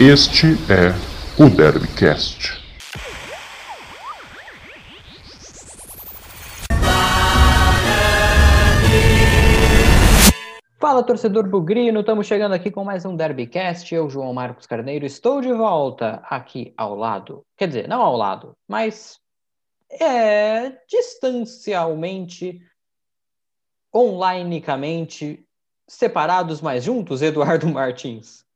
Este é o Derbycast. Fala torcedor bugrino, estamos chegando aqui com mais um Derbycast. Eu, João Marcos Carneiro, estou de volta aqui ao lado. Quer dizer, não ao lado, mas é distancialmente, onlineicamente, separados, mas juntos, Eduardo Martins.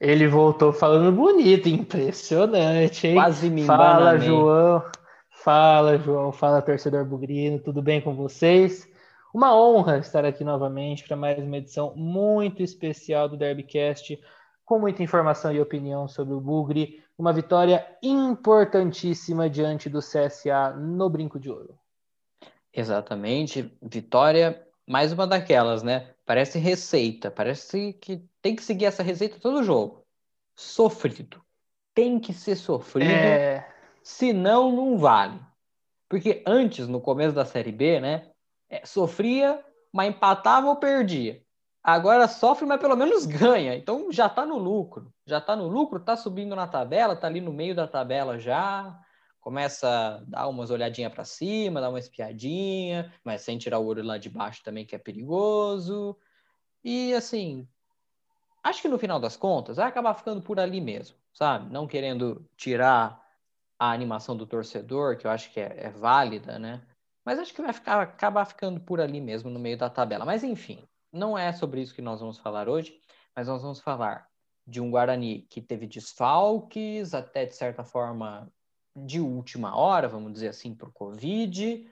Ele voltou falando bonito, impressionante, hein? Quase me Fala. João. Fala, João. Fala, torcedor bugrino. Tudo bem com vocês? Uma honra estar aqui novamente para mais uma edição muito especial do Derbycast, com muita informação e opinião sobre o Bugre. Uma vitória importantíssima diante do CSA no Brinco de Ouro. Exatamente, vitória, mais uma daquelas, né? Parece receita, parece que tem que seguir essa receita todo jogo. Sofrido. Tem que ser sofrido, É, senão não vale. Porque antes, no começo da Série B, né? é, sofria, mas empatava ou perdia. Agora sofre, mas pelo menos ganha. Então já tá no lucro. Já tá no lucro, tá subindo na tabela, tá ali no meio da tabela já. Começa a dar umas olhadinhas para cima, dar uma espiadinha, mas sem tirar o olho lá de baixo também, que é perigoso. E assim, acho que no final das contas vai acabar ficando por ali mesmo, sabe? Não querendo tirar a animação do torcedor, que eu acho que é, é válida, né? Mas acho que vai ficar, acabar ficando por ali mesmo no meio da tabela. Mas enfim, não é sobre isso que nós vamos falar hoje, mas nós vamos falar de um Guarani que teve desfalques, até de certa forma de última hora, vamos dizer assim, por Covid,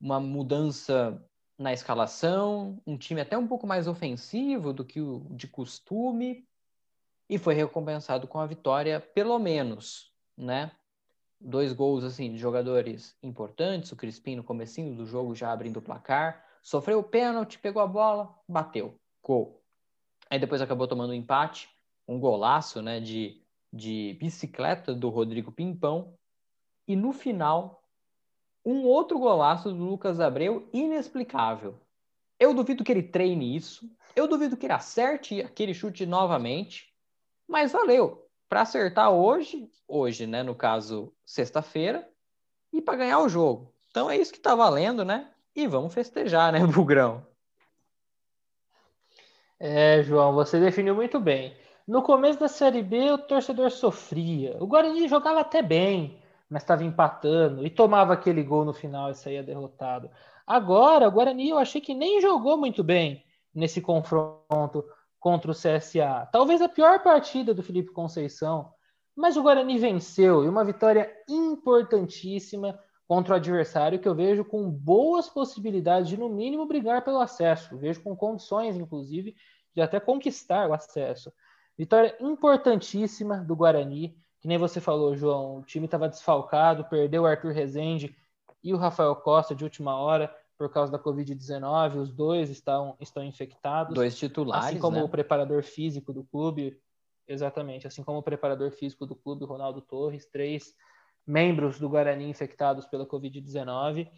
uma mudança na escalação, um time até um pouco mais ofensivo do que o de costume, e foi recompensado com a vitória, pelo menos, né? Dois gols assim de jogadores importantes, o Crispim no comecinho do jogo já abrindo o placar, sofreu o pênalti, pegou a bola, bateu, gol. Aí depois acabou tomando um empate, um golaço, né, de, de bicicleta do Rodrigo Pimpão, e no final um outro golaço do Lucas Abreu inexplicável. Eu duvido que ele treine isso, eu duvido que ele acerte aquele chute novamente, mas valeu para acertar hoje, hoje, né, no caso, sexta-feira, e para ganhar o jogo. Então é isso que tá valendo, né? E vamos festejar, né, Bugrão? É, João, você definiu muito bem. No começo da Série B, o torcedor sofria. O Guarani jogava até bem, mas estava empatando e tomava aquele gol no final e saía derrotado. Agora, o Guarani eu achei que nem jogou muito bem nesse confronto contra o CSA. Talvez a pior partida do Felipe Conceição, mas o Guarani venceu e uma vitória importantíssima contra o adversário que eu vejo com boas possibilidades de, no mínimo, brigar pelo acesso. Vejo com condições, inclusive, de até conquistar o acesso. Vitória importantíssima do Guarani, que nem você falou, João. O time estava desfalcado, perdeu o Arthur Rezende e o Rafael Costa de última hora por causa da Covid-19. Os dois estão, estão infectados. Dois titulares, Assim como né? o preparador físico do clube, exatamente, assim como o preparador físico do clube, Ronaldo Torres, três membros do Guarani infectados pela Covid-19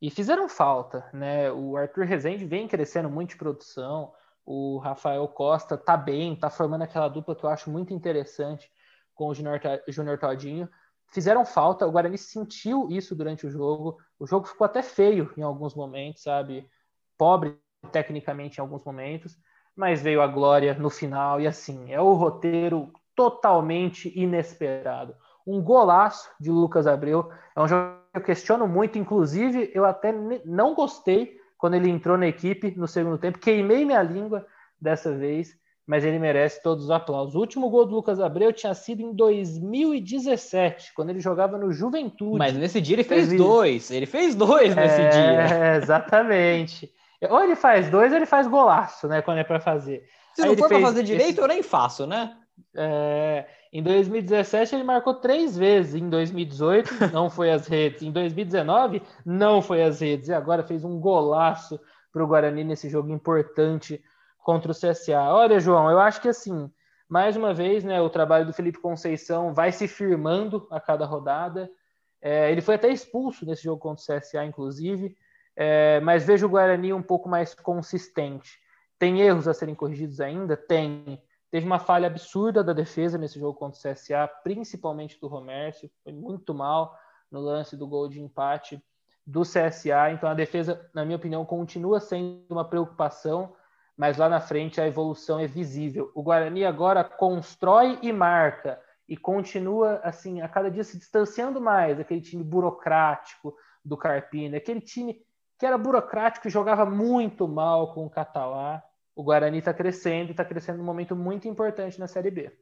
e fizeram falta, né? O Arthur Rezende vem crescendo muito de produção, o Rafael Costa tá bem, tá formando aquela dupla que eu acho muito interessante com o Junior Todinho. Fizeram falta, o Guarani sentiu isso durante o jogo. O jogo ficou até feio em alguns momentos, sabe? Pobre tecnicamente em alguns momentos, mas veio a glória no final e assim, é o roteiro totalmente inesperado. Um golaço de Lucas Abreu, é um jogo que eu questiono muito, inclusive eu até não gostei quando ele entrou na equipe no segundo tempo, queimei minha língua dessa vez, mas ele merece todos os aplausos. O último gol do Lucas Abreu tinha sido em 2017, quando ele jogava no Juventude. Mas nesse dia ele fez dois, ele fez dois nesse é, dia. Exatamente. Ou ele faz dois ou ele faz golaço, né? Quando é para fazer. Se Aí não for para fazer direito, esse... eu nem faço, né? É, em 2017 ele marcou três vezes. Em 2018 não foi às redes. Em 2019 não foi às redes. E agora fez um golaço para o Guarani nesse jogo importante contra o CSA. Olha, João, eu acho que assim, mais uma vez, né, o trabalho do Felipe Conceição vai se firmando a cada rodada. É, ele foi até expulso nesse jogo contra o CSA, inclusive. É, mas vejo o Guarani um pouco mais consistente. Tem erros a serem corrigidos ainda? Tem. Teve uma falha absurda da defesa nesse jogo contra o CSA, principalmente do Romércio, foi muito mal no lance do gol de empate do CSA. Então a defesa, na minha opinião, continua sendo uma preocupação, mas lá na frente a evolução é visível. O Guarani agora constrói e marca e continua assim a cada dia se distanciando mais daquele time burocrático do Carpini, aquele time que era burocrático e jogava muito mal com o Catalá o Guarani está crescendo está crescendo num momento muito importante na Série B.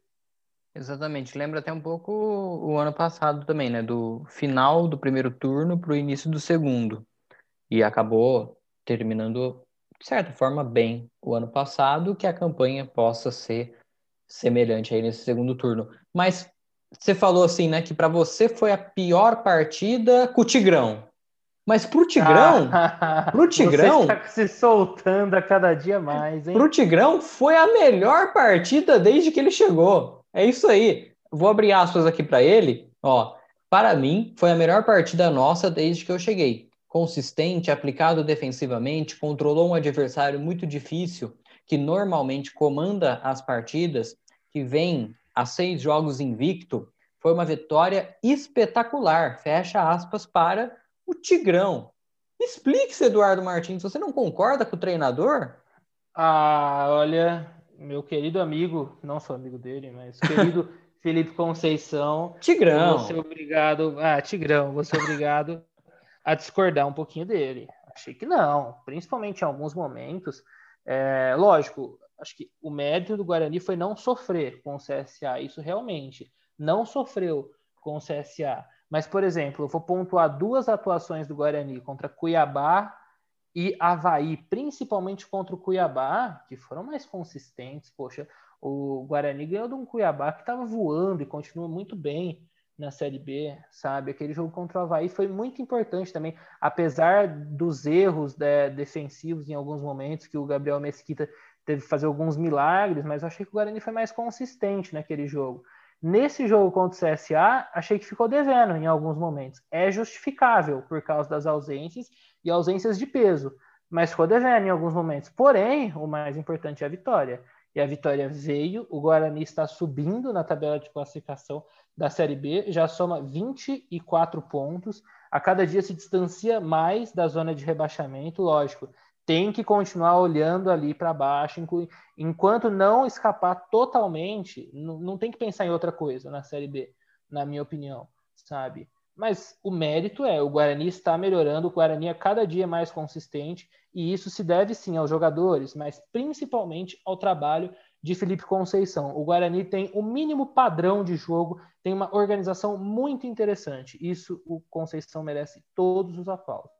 Exatamente. Lembra até um pouco o ano passado também, né? Do final do primeiro turno para o início do segundo. E acabou terminando, de certa forma, bem o ano passado, que a campanha possa ser semelhante aí nesse segundo turno. Mas você falou assim, né, que para você foi a pior partida com o Tigrão. Mas pro Tigrão, ah, pro Tigrão, você está se soltando a cada dia mais, hein? Pro Tigrão foi a melhor partida desde que ele chegou. É isso aí. Vou abrir aspas aqui para ele, ó. Para mim, foi a melhor partida nossa desde que eu cheguei. Consistente, aplicado defensivamente, controlou um adversário muito difícil, que normalmente comanda as partidas, que vem a seis jogos invicto. Foi uma vitória espetacular. Fecha aspas para o Tigrão. Explique-se, Eduardo Martins, você não concorda com o treinador? Ah, olha, meu querido amigo, não sou amigo dele, mas querido Felipe Conceição. Tigrão. Vou ser obrigado. Ah, Tigrão, vou ser obrigado a discordar um pouquinho dele. Achei que não, principalmente em alguns momentos. É, lógico, acho que o mérito do Guarani foi não sofrer com o CSA, isso realmente. Não sofreu com o CSA. Mas, por exemplo, eu vou pontuar duas atuações do Guarani contra Cuiabá e Havaí, principalmente contra o Cuiabá, que foram mais consistentes. Poxa, o Guarani ganhou de um Cuiabá que estava voando e continua muito bem na Série B, sabe? Aquele jogo contra o Havaí foi muito importante também, apesar dos erros né, defensivos em alguns momentos, que o Gabriel Mesquita teve que fazer alguns milagres, mas eu achei que o Guarani foi mais consistente naquele jogo. Nesse jogo contra o CSA, achei que ficou devendo em alguns momentos. É justificável por causa das ausências e ausências de peso, mas ficou devendo em alguns momentos. Porém, o mais importante é a vitória. E a vitória veio, o Guarani está subindo na tabela de classificação da Série B, já soma 24 pontos. A cada dia se distancia mais da zona de rebaixamento, lógico tem que continuar olhando ali para baixo, enquanto não escapar totalmente, não, não tem que pensar em outra coisa na Série B, na minha opinião, sabe? Mas o mérito é, o Guarani está melhorando, o Guarani é cada dia mais consistente, e isso se deve sim aos jogadores, mas principalmente ao trabalho de Felipe Conceição. O Guarani tem o mínimo padrão de jogo, tem uma organização muito interessante. Isso o Conceição merece todos os aplausos.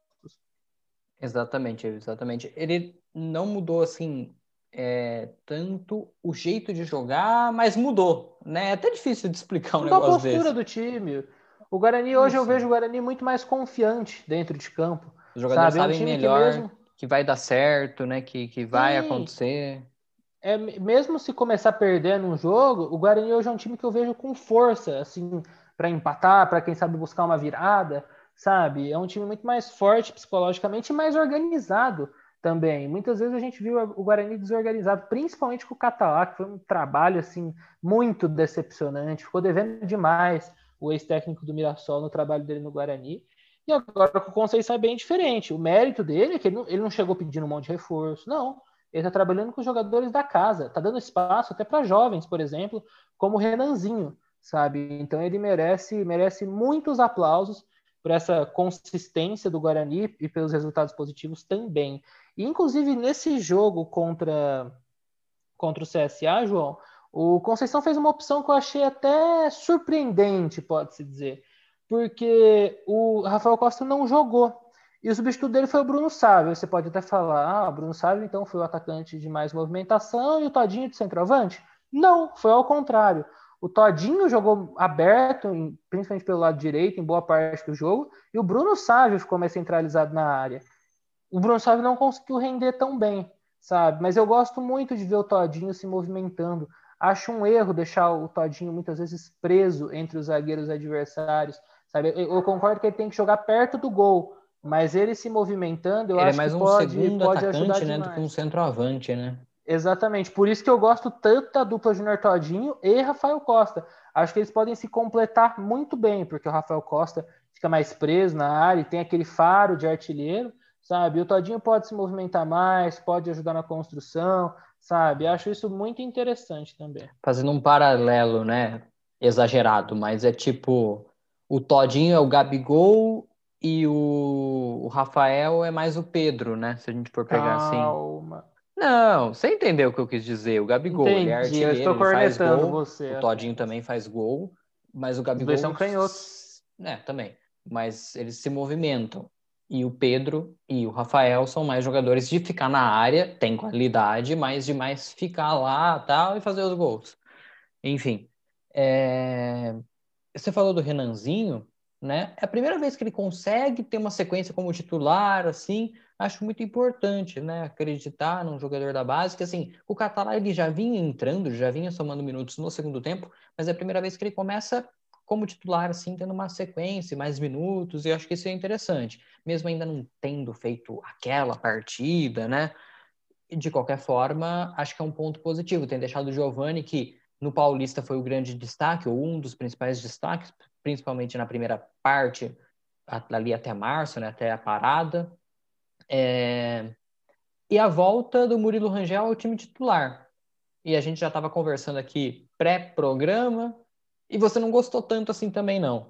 Exatamente, exatamente. Ele não mudou assim é, tanto o jeito de jogar, mas mudou, né? É até difícil de explicar um mudou negócio a postura desse. do time. O Guarani hoje Isso. eu vejo o Guarani muito mais confiante dentro de campo. Os jogadores sabe? sabem é um melhor que, mesmo... que, vai dar certo, né? Que, que vai Sim. acontecer. É, mesmo se começar perdendo um jogo, o Guarani hoje é um time que eu vejo com força, assim, para empatar, para quem sabe buscar uma virada sabe? É um time muito mais forte psicologicamente e mais organizado também. Muitas vezes a gente viu o Guarani desorganizado, principalmente com o Catalá, que foi um trabalho assim muito decepcionante, ficou devendo demais o ex-técnico do Mirassol no trabalho dele no Guarani. E agora com o Conceição é bem diferente. O mérito dele é que ele não, ele não chegou pedindo um monte de reforço, não. Ele está trabalhando com os jogadores da casa, está dando espaço até para jovens, por exemplo, como o Renanzinho, sabe? Então ele merece merece muitos aplausos por essa consistência do Guarani e pelos resultados positivos também. E, inclusive, nesse jogo contra, contra o CSA, João, o Conceição fez uma opção que eu achei até surpreendente, pode-se dizer, porque o Rafael Costa não jogou. E o substituto dele foi o Bruno Sávio. Você pode até falar, ah, o Bruno Sávio então foi o atacante de mais movimentação e o Todinho de centroavante? Não, foi ao contrário. O Todinho jogou aberto, principalmente pelo lado direito, em boa parte do jogo, e o Bruno Sávio ficou mais centralizado na área. O Bruno Sávio não conseguiu render tão bem, sabe? Mas eu gosto muito de ver o Todinho se movimentando. Acho um erro deixar o Todinho muitas vezes preso entre os zagueiros adversários, sabe? Eu, concordo que ele tem que jogar perto do gol, mas ele se movimentando, eu ele acho é mais que um pode, segundo pode atacante, né, demais. do que um centroavante, né? Exatamente. Por isso que eu gosto tanto da dupla Júnior Todinho e Rafael Costa. Acho que eles podem se completar muito bem, porque o Rafael Costa fica mais preso na área e tem aquele faro de artilheiro, sabe? O Todinho pode se movimentar mais, pode ajudar na construção, sabe? Acho isso muito interessante também. Fazendo um paralelo, né? Exagerado, mas é tipo: o Todinho é o Gabigol e o, o Rafael é mais o Pedro, né? Se a gente for pegar assim. Calma. assim. Não, você entendeu o que eu quis dizer. O Gabigol, Entendi, ele é artilheiro, eu estou cornetando gol. você. O Todinho também faz gol, mas o Gabigol... dois são canhotos. É, também. Mas eles se movimentam. E o Pedro e o Rafael são mais jogadores de ficar na área, tem qualidade, mas de mais ficar lá tal e fazer os gols. Enfim. É... Você falou do Renanzinho, né? É a primeira vez que ele consegue ter uma sequência como titular, assim, acho muito importante, né? Acreditar num jogador da base, que assim, o Catalá ele já vinha entrando, já vinha somando minutos no segundo tempo, mas é a primeira vez que ele começa como titular, assim, tendo uma sequência, mais minutos, e acho que isso é interessante, mesmo ainda não tendo feito aquela partida, né? De qualquer forma, acho que é um ponto positivo. Tem deixado o Giovani, que no Paulista foi o grande destaque, ou um dos principais destaques, principalmente na primeira parte, ali até março, né, até a parada. É... E a volta do Murilo Rangel ao time titular. E a gente já estava conversando aqui pré-programa, e você não gostou tanto assim também, não.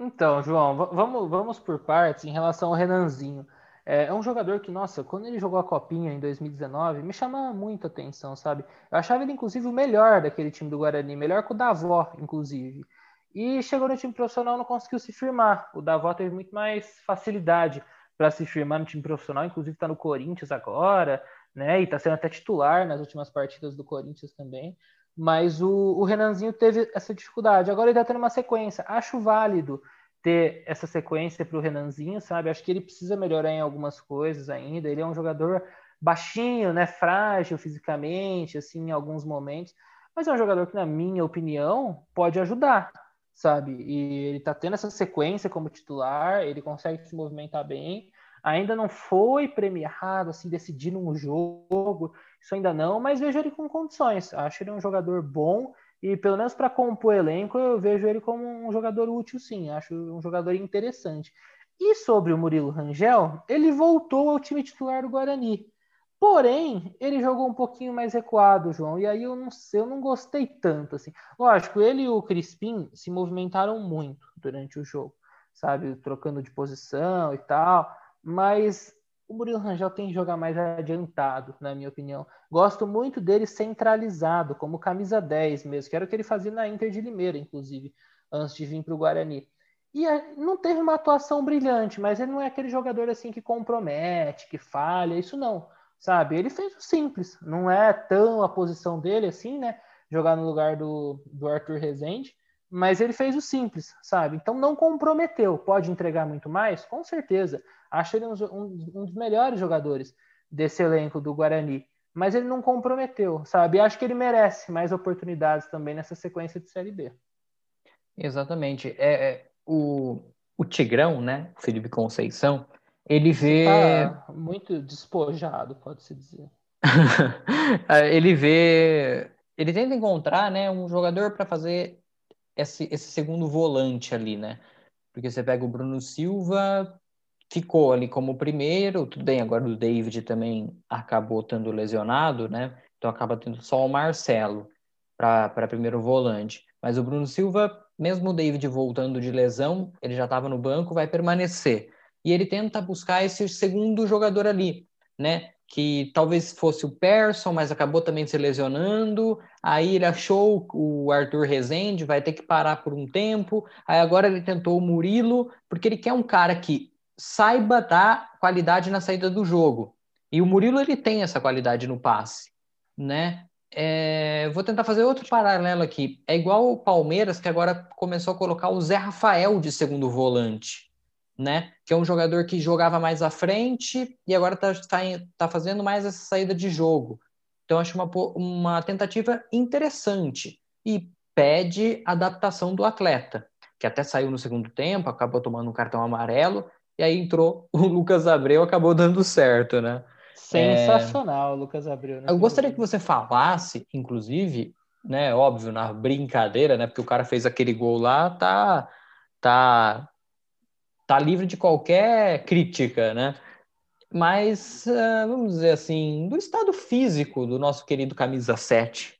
Então, João, vamos, vamos por partes em relação ao Renanzinho. É, é, um jogador que, nossa, quando ele jogou a Copinha em 2019, me chamava muita atenção, sabe? Eu achava ele, inclusive, o melhor daquele time do Guarani, melhor que o Davó, inclusive. E chegou no time profissional não conseguiu se firmar. O Davó teve muito mais facilidade para se firmar no time profissional, inclusive está no Corinthians agora, né? E está sendo até titular nas últimas partidas do Corinthians também. Mas o, o Renanzinho teve essa dificuldade. Agora ele está tendo uma sequência. Acho válido ter essa sequência para o Renanzinho, sabe? Acho que ele precisa melhorar em algumas coisas ainda. Ele é um jogador baixinho, né? Frágil fisicamente, assim, em alguns momentos. Mas é um jogador que, na minha opinião, pode ajudar sabe? E ele tá tendo essa sequência como titular, ele consegue se movimentar bem. Ainda não foi premiado, assim, decidindo um jogo, isso ainda não, mas vejo ele com condições. Acho ele um jogador bom e, pelo menos para compor elenco, eu vejo ele como um jogador útil, sim. Acho um jogador interessante. E sobre o Murilo Rangel, ele voltou ao time titular do Guarani. Porém, ele jogou um pouquinho mais recuado, João, e aí eu não sei, eu não gostei tanto assim. Lógico, ele e o Crispim se movimentaram muito durante o jogo, sabe, trocando de posição e tal, mas o Murilo Rangel tem que jogar mais adiantado, na minha opinião. Gosto muito dele centralizado, como camisa 10 mesmo, que era o que ele fazia na Inter de Limeira, inclusive, antes de vir para o Guarani. E é, não teve uma atuação brilhante, mas ele não é aquele jogador assim que compromete, que falha, isso não sabe? Ele fez o simples, não é tão a posição dele assim, né? Jogar no lugar do, do Arthur Rezende, mas ele fez o simples, sabe? Então não comprometeu. Pode entregar muito mais? Com certeza. Acho ele um, um, um dos melhores jogadores desse elenco do Guarani, mas ele não comprometeu, sabe? E acho que ele merece mais oportunidades também nessa sequência de Série B. Exatamente. É, é o, o Tigrão, né? Felipe Conceição, ele vê. Tá muito despojado, pode-se dizer. ele vê. Ele tenta encontrar né, um jogador para fazer esse, esse segundo volante ali, né? Porque você pega o Bruno Silva, ficou ali como primeiro, tudo bem, agora o David também acabou estando lesionado, né? Então acaba tendo só o Marcelo para primeiro volante. Mas o Bruno Silva, mesmo o David voltando de lesão, ele já estava no banco, vai permanecer e ele tenta buscar esse segundo jogador ali, né? Que talvez fosse o Persson, mas acabou também se lesionando. Aí ele achou o Arthur Rezende, vai ter que parar por um tempo. Aí agora ele tentou o Murilo, porque ele quer um cara que saiba dar qualidade na saída do jogo. E o Murilo ele tem essa qualidade no passe, né? É, vou tentar fazer outro paralelo aqui. É igual o Palmeiras que agora começou a colocar o Zé Rafael de segundo volante né? Que é um jogador que jogava mais à frente e agora está tá, tá fazendo mais essa saída de jogo. Então, acho uma, uma tentativa interessante e pede adaptação do atleta, que até saiu no segundo tempo, acabou tomando um cartão amarelo, e aí entrou o Lucas Abreu, acabou dando certo, né? Sensacional, é... Lucas Abreu. Eu gostaria que você falasse, inclusive, né, óbvio, na brincadeira, né, porque o cara fez aquele gol lá, tá, tá, tá livre de qualquer crítica, né? Mas, uh, vamos dizer assim, do estado físico do nosso querido camisa 7.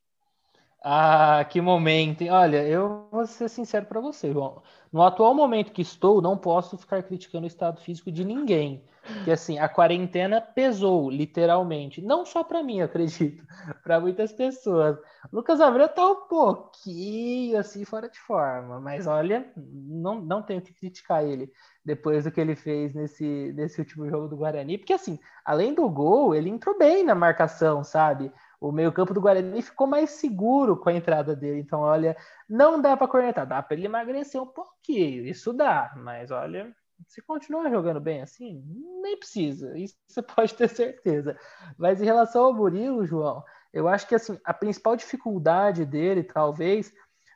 Ah, que momento. Olha, eu vou ser sincero para você, João. No atual momento que estou, não posso ficar criticando o estado físico de ninguém. Que assim, a quarentena pesou, literalmente. Não só para mim, acredito, para muitas pessoas. Lucas Abreu tá um pouquinho assim fora de forma, mas olha, não, não tenho que criticar ele depois do que ele fez nesse, nesse último jogo do Guarani, porque assim, além do gol, ele entrou bem na marcação, sabe? O meio-campo do Guarani ficou mais seguro com a entrada dele. Então, olha, não dá para cornetar, dá para ele emagrecer um pouquinho, isso dá, mas olha, se continuar jogando bem assim, nem precisa, isso você pode ter certeza. Mas em relação ao Murilo, João, eu acho que assim, a principal dificuldade dele, talvez,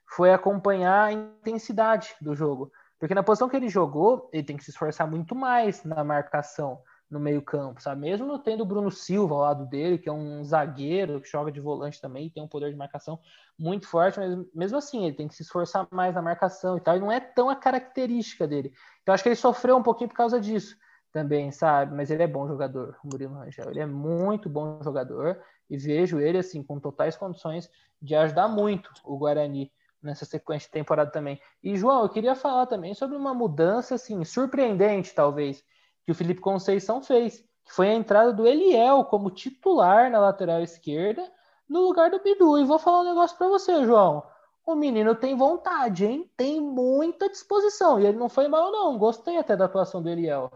foi acompanhar a intensidade do jogo. Porque na posição que ele jogou, ele tem que se esforçar muito mais na marcação no meio-campo, sabe? Mesmo tendo o Bruno Silva ao lado dele, que é um zagueiro que joga de volante também, tem um poder de marcação muito forte, mas mesmo assim ele tem que se esforçar mais na marcação e tal, e não é tão a característica dele. Então acho que ele sofreu um pouquinho por causa disso também, sabe? Mas ele é bom jogador, o Murilo Rangel. Ele é muito bom jogador e vejo ele assim com totais condições de ajudar muito o Guarani nessa sequência de temporada também. E João, eu queria falar também sobre uma mudança assim surpreendente, talvez, que o Felipe Conceição fez, que foi a entrada do Eliel como titular na lateral esquerda no lugar do Bidu. E vou falar um negócio para você, João. O menino tem vontade, hein? Tem muita disposição. E ele não foi mal, não. Gostei até da atuação do Eliel.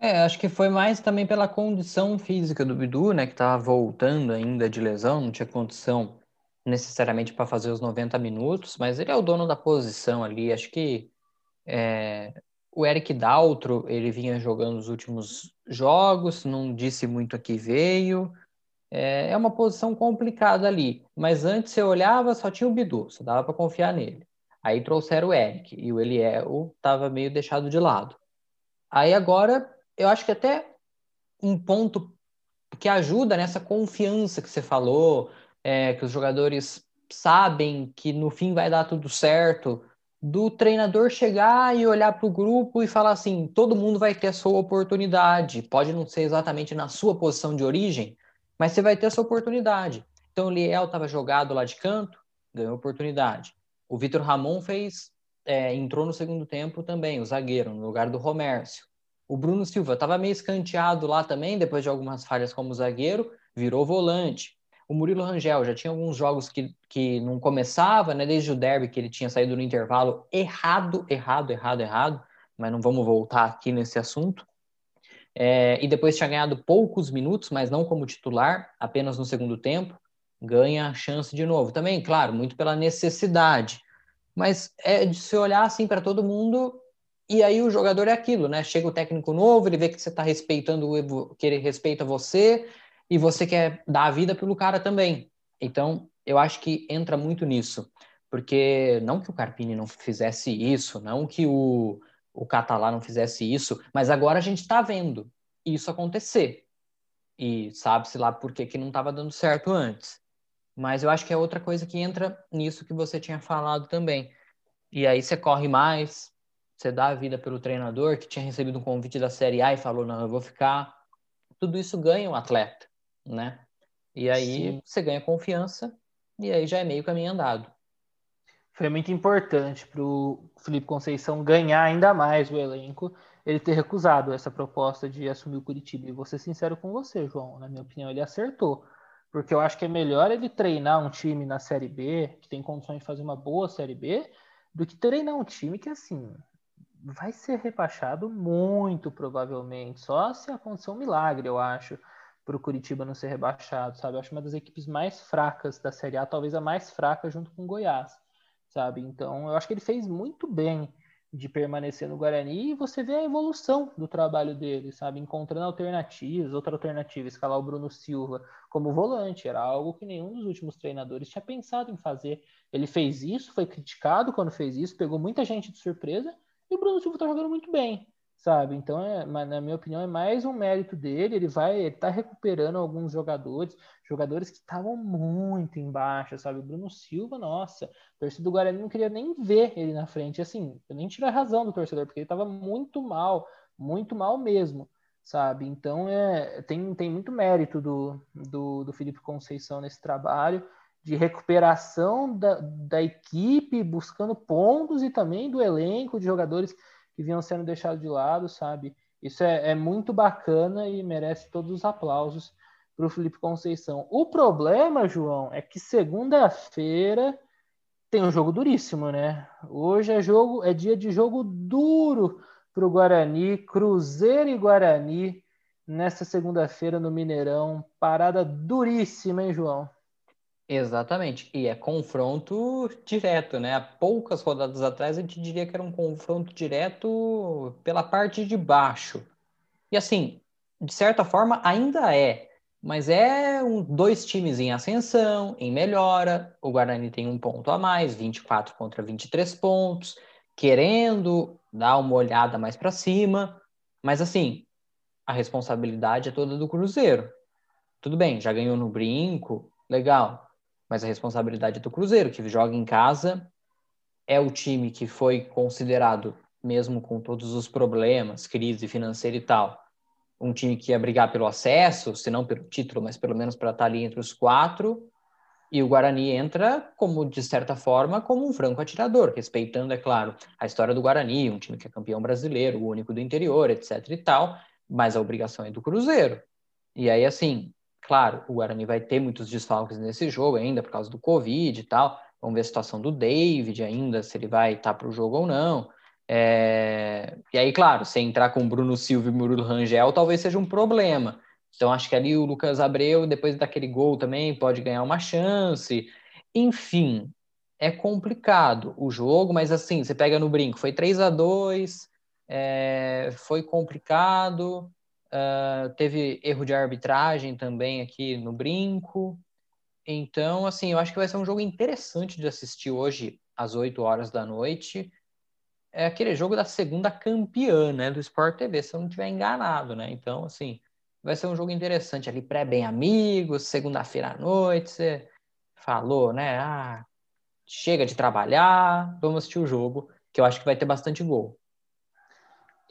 É, acho que foi mais também pela condição física do Bidu, né? Que tava voltando ainda de lesão, não tinha condição necessariamente para fazer os 90 minutos, mas ele é o dono da posição ali. Acho que é, o Eric Daltro, ele vinha jogando os últimos jogos, não disse muito a que veio. É, é uma posição complicada ali, mas antes você olhava, só tinha o Bidu, só dava para confiar nele. Aí trouxeram o Eric e o Eliel estava meio deixado de lado. Aí agora, eu acho que até um ponto que ajuda nessa confiança que você falou, é, que os jogadores sabem que no fim vai dar tudo certo, do treinador chegar e olhar para o grupo e falar assim: todo mundo vai ter a sua oportunidade. Pode não ser exatamente na sua posição de origem, mas você vai ter a sua oportunidade. Então o Liel estava jogado lá de canto, ganhou oportunidade. O Vitor Ramon fez, é, entrou no segundo tempo também, o zagueiro, no lugar do Romércio. O Bruno Silva estava meio escanteado lá também, depois de algumas falhas como zagueiro, virou volante. O Murilo Rangel já tinha alguns jogos que, que não começava, né? Desde o derby que ele tinha saído no intervalo errado, errado, errado, errado. Mas não vamos voltar aqui nesse assunto. É, e depois tinha ganhado poucos minutos, mas não como titular, apenas no segundo tempo. Ganha a chance de novo. Também, claro, muito pela necessidade. Mas é de se olhar assim para todo mundo e aí o jogador é aquilo, né? Chega o técnico novo, ele vê que você está respeitando, que ele respeita você, e você quer dar a vida pelo cara também. Então, eu acho que entra muito nisso. Porque não que o Carpini não fizesse isso, não que o, o Catalá não fizesse isso, mas agora a gente está vendo isso acontecer. E sabe-se lá por que, não estava dando certo antes. Mas eu acho que é outra coisa que entra nisso que você tinha falado também. E aí você corre mais, você dá a vida pelo treinador que tinha recebido um convite da Série A e falou: não, eu vou ficar. Tudo isso ganha o um atleta né? E aí Sim. você ganha confiança e aí já é meio caminho andado. Foi muito importante para o Felipe Conceição ganhar ainda mais o elenco, ele ter recusado essa proposta de assumir o Curitiba. E vou ser sincero com você, João, na minha opinião, ele acertou. Porque eu acho que é melhor ele treinar um time na Série B, que tem condições de fazer uma boa Série B, do que treinar um time que, assim, vai ser rebaixado muito provavelmente. Só se acontecer um milagre, eu acho para o Curitiba não ser rebaixado, sabe? Eu acho uma das equipes mais fracas da Série A, talvez a mais fraca junto com o Goiás, sabe? Então, eu acho que ele fez muito bem de permanecer no Guarani e você vê a evolução do trabalho dele, sabe? Encontrando alternativas, outra alternativa, escalar o Bruno Silva como volante, era algo que nenhum dos últimos treinadores tinha pensado em fazer. Ele fez isso, foi criticado quando fez isso, pegou muita gente de surpresa e o Bruno Silva tá jogando muito bem, sabe? Então, é, na minha opinião, é mais um mérito dele. Ele vai, ele tá recuperando alguns jogadores, jogadores que estavam muito embaixo, sabe? O Bruno Silva, nossa, o torcedor do Guarani não queria nem ver ele na frente. Assim, eu nem tiro a razão do torcedor, porque ele estava muito mal, muito mal mesmo, sabe? Então, é, tem, tem muito mérito do, do, do Felipe Conceição nesse trabalho de recuperação da, da equipe, buscando pontos e também do elenco de jogadores que vinham sendo deixados de lado, sabe? Isso é, é muito bacana e merece todos os aplausos para o Felipe Conceição. O problema, João, é que segunda-feira tem um jogo duríssimo, né? Hoje é jogo, é dia de jogo duro para o Guarani, Cruzeiro e Guarani nessa segunda-feira no Mineirão. Parada duríssima, hein, João? Exatamente. E é confronto direto, né? Há poucas rodadas atrás a gente diria que era um confronto direto pela parte de baixo. E assim, de certa forma ainda é, mas é um, dois times em ascensão, em melhora. O Guarani tem um ponto a mais, 24 contra 23 pontos, querendo dar uma olhada mais para cima. Mas assim, a responsabilidade é toda do Cruzeiro. Tudo bem, já ganhou no brinco, legal mas a responsabilidade é do Cruzeiro, que joga em casa, é o time que foi considerado, mesmo com todos os problemas, crise financeira e tal, um time que ia brigar pelo acesso, se não pelo título, mas pelo menos para estar ali entre os quatro. E o Guarani entra, como de certa forma, como um franco atirador, respeitando, é claro, a história do Guarani, um time que é campeão brasileiro, o único do interior, etc e tal, mas a obrigação é do Cruzeiro. E aí, assim, Claro, o Guarani vai ter muitos desfalques nesse jogo ainda por causa do Covid e tal. Vamos ver a situação do David ainda, se ele vai estar para o jogo ou não. É... E aí, claro, se entrar com Bruno Silva e Murilo Rangel, talvez seja um problema. Então, acho que ali o Lucas Abreu, depois daquele gol também, pode ganhar uma chance. Enfim, é complicado o jogo, mas assim, você pega no brinco, foi 3 a 2 é... foi complicado. Uh, teve erro de arbitragem também aqui no brinco. Então, assim, eu acho que vai ser um jogo interessante de assistir hoje às 8 horas da noite. É aquele jogo da segunda campeã, né, do Sport TV, se eu não estiver enganado, né? Então, assim, vai ser um jogo interessante ali, pré-bem amigos, segunda-feira à noite, você falou, né? Ah, chega de trabalhar, vamos assistir o jogo, que eu acho que vai ter bastante gol.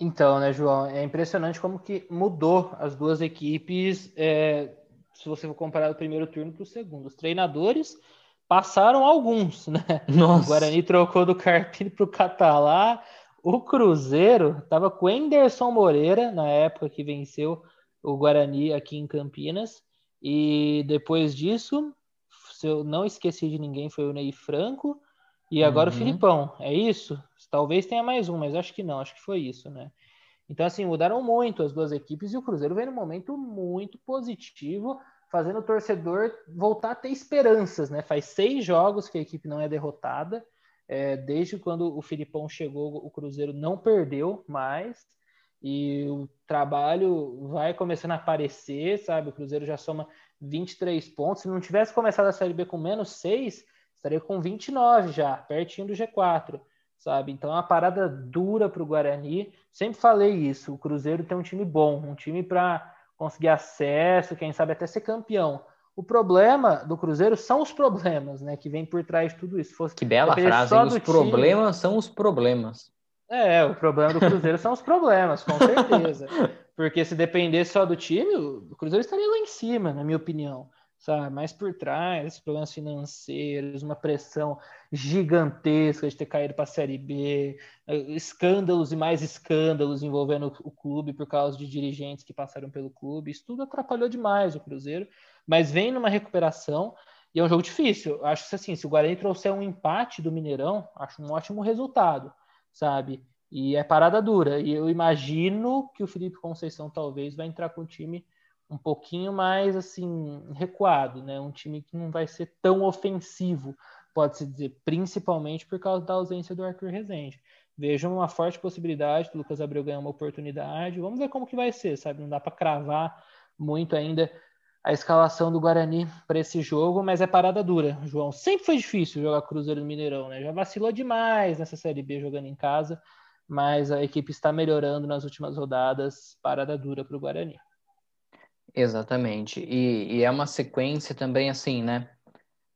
Então, né, João, é impressionante como que mudou as duas equipes, é, se você for comparar o primeiro turno para o segundo. Os treinadores passaram alguns, né? Nossa. O Guarani trocou do Carpini para o Catalá. O Cruzeiro estava com o Enderson Moreira, na época que venceu o Guarani aqui em Campinas. E depois disso, se eu não esqueci de ninguém, foi o Ney Franco. E agora uhum. o Filipão, é isso? Talvez tenha mais um, mas acho que não, acho que foi isso, né? Então, assim, mudaram muito as duas equipes e o Cruzeiro vem num momento muito positivo, fazendo o torcedor voltar a ter esperanças, né? Faz seis jogos que a equipe não é derrotada. É, desde quando o Filipão chegou, o Cruzeiro não perdeu mais. E o trabalho vai começando a aparecer, sabe? O Cruzeiro já soma 23 pontos. Se não tivesse começado a Série B com menos 6, estaria com 29 já, pertinho do G4 sabe? Então é uma parada dura para o Guarani. Sempre falei isso. O Cruzeiro tem um time bom, um time para conseguir acesso, quem sabe até ser campeão. O problema do Cruzeiro são os problemas, né? Que vem por trás de tudo isso. Fosse que bela frase. Os problemas são os problemas. É, o problema do Cruzeiro são os problemas, com certeza. Porque se dependesse só do time, o Cruzeiro estaria lá em cima, na minha opinião sabe? Por trás, problemas financeiros, uma pressão gigantesca de ter caído para a Série B, eh, escândalos e mais escândalos envolvendo o clube por causa de dirigentes que passaram pelo clube. Isso tudo atrapalhou demais o Cruzeiro, mas vem numa recuperação e é um jogo difícil. Acho que assim, se o Guarani trouxer um empate do Mineirão, acho um ótimo resultado, sabe? E é parada dura. E eu imagino que o Felipe Conceição talvez vai entrar com o time um pouquinho mais assim recuado, né? Um time que não vai ser tão ofensivo, pode-se dizer, principalmente por causa da ausência do Arthur Rezende. Vejo uma forte possibilidade do Lucas Abreu ganhar uma oportunidade. Vamos ver como que vai ser, sabe? Não dá para cravar muito ainda a escalação do Guarani para esse jogo, mas é parada dura, João. Sempre foi difícil jogar Cruzeiro no Mineirão, né? Já vacilou demais nessa Série B jogando em casa, mas a equipe está melhorando nas últimas rodadas, parada dura para o Guarani. Exatamente. E, e, é uma sequência também assim, né?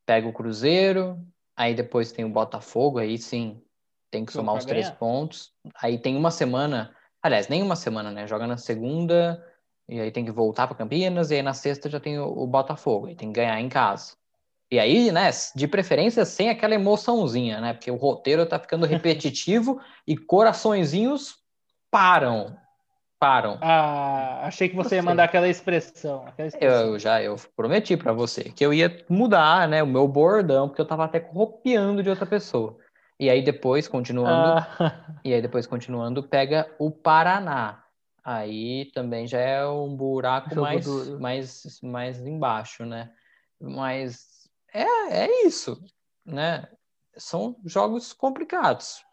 Pega o Cruzeiro, aí depois tem o Botafogo, aí sim tem que somar os três pontos. Aí tem uma semana, aliás, nem uma semana, né? Joga na segunda, e aí tem que voltar para Campinas, e aí na sexta já tem o, o Botafogo, e tem que ganhar em casa. E aí, né, de preferência sem aquela emoçãozinha, né? Porque o roteiro tá ficando repetitivo e coraçõezinhos param. Param. Ah, achei que você ia mandar aquela expressão. Aquela expressão. Eu já eu prometi para você que eu ia mudar, né, o meu bordão, porque eu tava até copiando de outra pessoa. E aí depois, continuando, ah. e aí depois continuando, pega o Paraná. Aí também já é um buraco mais, mais, mais embaixo, né? Mas é, é isso, né? São jogos complicados.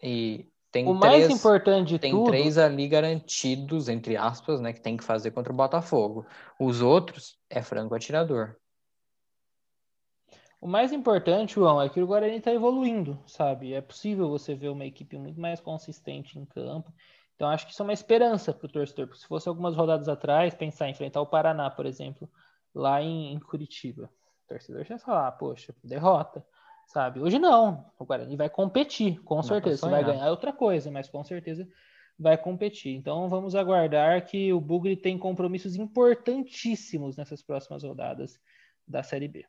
E tem o três, mais importante de tem tudo... três ali garantidos, entre aspas, né? Que tem que fazer contra o Botafogo. Os outros é franco atirador. O mais importante, João, é que o Guarani está evoluindo, sabe? É possível você ver uma equipe muito mais consistente em campo. Então, acho que isso é uma esperança para o torcedor. Porque se fosse algumas rodadas atrás, pensar em enfrentar o Paraná, por exemplo, lá em, em Curitiba. O torcedor já falar, poxa, derrota, sabe? Hoje não, o Guarani vai competir, com certeza. Se vai ganhar é outra coisa, mas com certeza vai competir. Então vamos aguardar que o Bugre tem compromissos importantíssimos nessas próximas rodadas da Série B.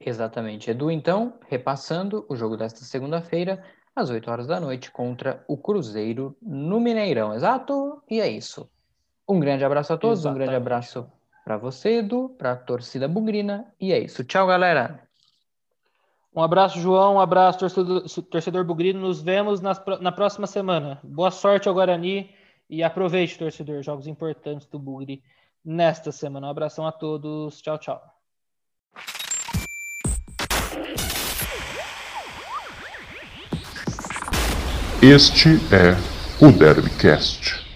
Exatamente. Edu, então, repassando o jogo desta segunda-feira, às 8 horas da noite, contra o Cruzeiro no Mineirão. Exato? E é isso. Um grande abraço a todos, Exatamente. um grande abraço para você, Edu, para a torcida bugrina. E é isso. Tchau, galera. Um abraço, João. Um abraço, torcedor, torcedor bugrino. Nos vemos nas, na próxima semana. Boa sorte ao Guarani e aproveite, torcedor, jogos importantes do Bugre nesta semana. Um abração a todos. Tchau, tchau. Este é o Derbycast.